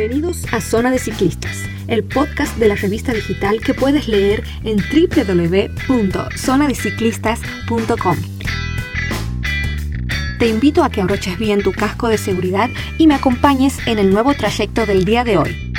Bienvenidos a Zona de Ciclistas, el podcast de la revista digital que puedes leer en www.zonadeciclistas.com. Te invito a que abroches bien tu casco de seguridad y me acompañes en el nuevo trayecto del día de hoy.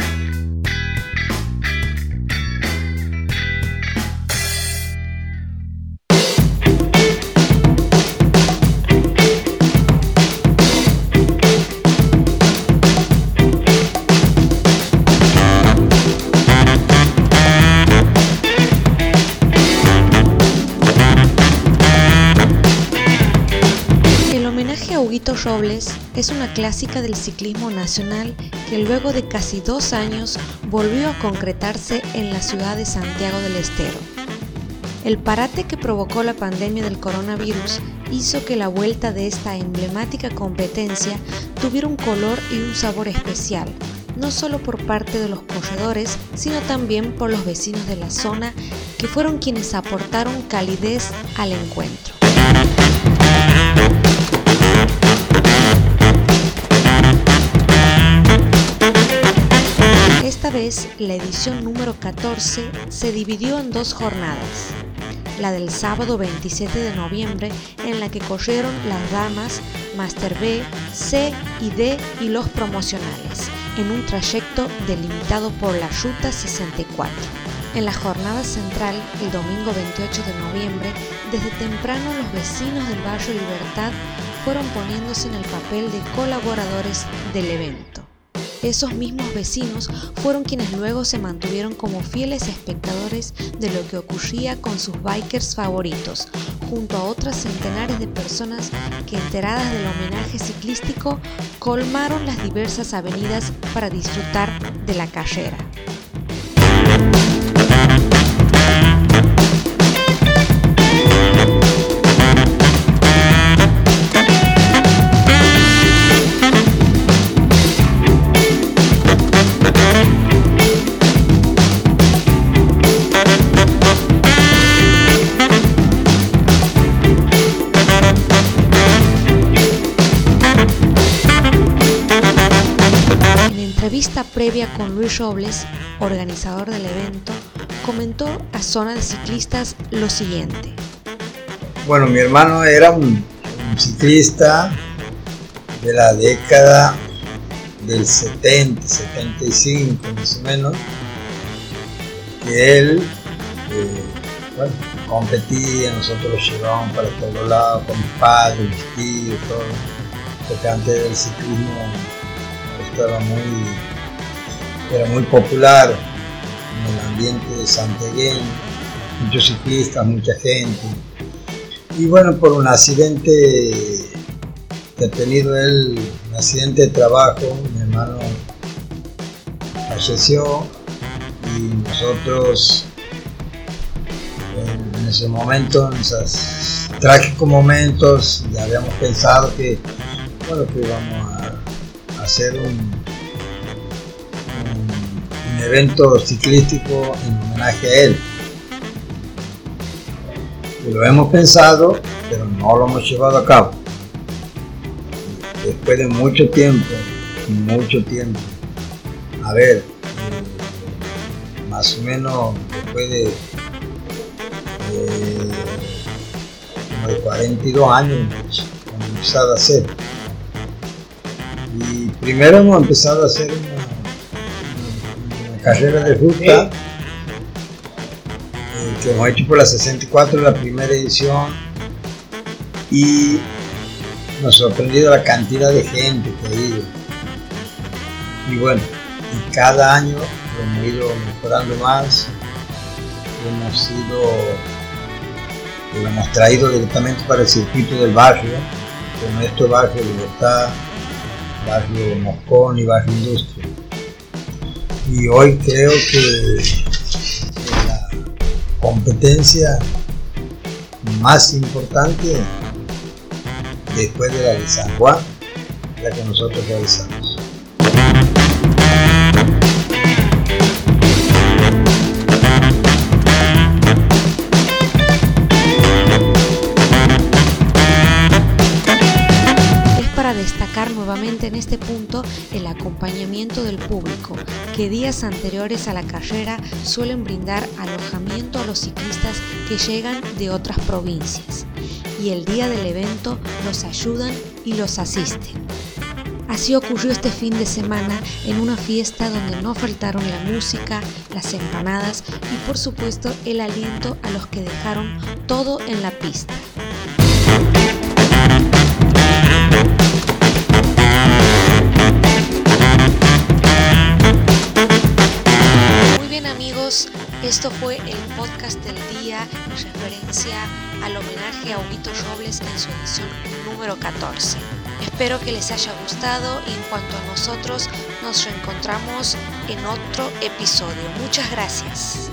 Robles es una clásica del ciclismo nacional que luego de casi dos años volvió a concretarse en la ciudad de Santiago del Estero. El parate que provocó la pandemia del coronavirus hizo que la vuelta de esta emblemática competencia tuviera un color y un sabor especial, no solo por parte de los corredores, sino también por los vecinos de la zona que fueron quienes aportaron calidez al encuentro. La edición número 14 se dividió en dos jornadas. La del sábado 27 de noviembre en la que corrieron las damas Master B, C y D y los promocionales, en un trayecto delimitado por la Ruta 64. En la jornada central, el domingo 28 de noviembre, desde temprano los vecinos del barrio Libertad fueron poniéndose en el papel de colaboradores del evento. Esos mismos vecinos fueron quienes luego se mantuvieron como fieles espectadores de lo que ocurría con sus bikers favoritos, junto a otras centenares de personas que enteradas del homenaje ciclístico colmaron las diversas avenidas para disfrutar de la carrera. Entrevista previa con Luis Robles, organizador del evento, comentó a Zona de Ciclistas lo siguiente. Bueno, mi hermano era un, ciclista de la década del 70, 75 más o menos, que él eh, competía, nosotros lo llevábamos para todos lados, con mis padres, mis todo, porque antes del ciclismo estaba muy, era muy popular en el ambiente de santiagueño, muchos ciclistas, mucha gente. Y bueno, por un accidente que ha tenido él, un accidente de trabajo, mi hermano falleció y nosotros en, ese momento, en esos trágicos momentos, ya habíamos pensado que, bueno, que íbamos a hacer un, evento ciclístico en homenaje a él. lo hemos pensado, pero no lo hemos llevado a cabo. Después de mucho tiempo, mucho tiempo, a ver, eh, más o menos después de, de 42 años, empezado a hacer primero hemos empezado a hacer una, carrera de ruta eh, que hemos hecho por la 64, la primera edición, y nos ha sorprendido la cantidad de gente que ha ido. Y bueno, y cada año hemos ido mejorando más, hemos ido, lo hemos traído directamente para el circuito del barrio, con nuestro barrio Libertad, barrio Moscón y barrio Industria. Y hoy creo que la competencia más importante después de la de San Juan, la que nosotros realizamos. En este punto el acompañamiento del público, que días anteriores a la carrera suelen brindar alojamiento a los ciclistas que llegan de otras provincias y el día del evento los ayudan y los asisten. Así ocurrió este fin de semana en una fiesta donde no faltaron la música, las empanadas y por supuesto el aliento a los que dejaron todo en la pista. Bien amigos, esto fue el podcast del día en referencia al homenaje a Huguito Robles en su edición número 14. Espero que les haya gustado y en cuanto a nosotros nos reencontramos en otro episodio. Muchas gracias.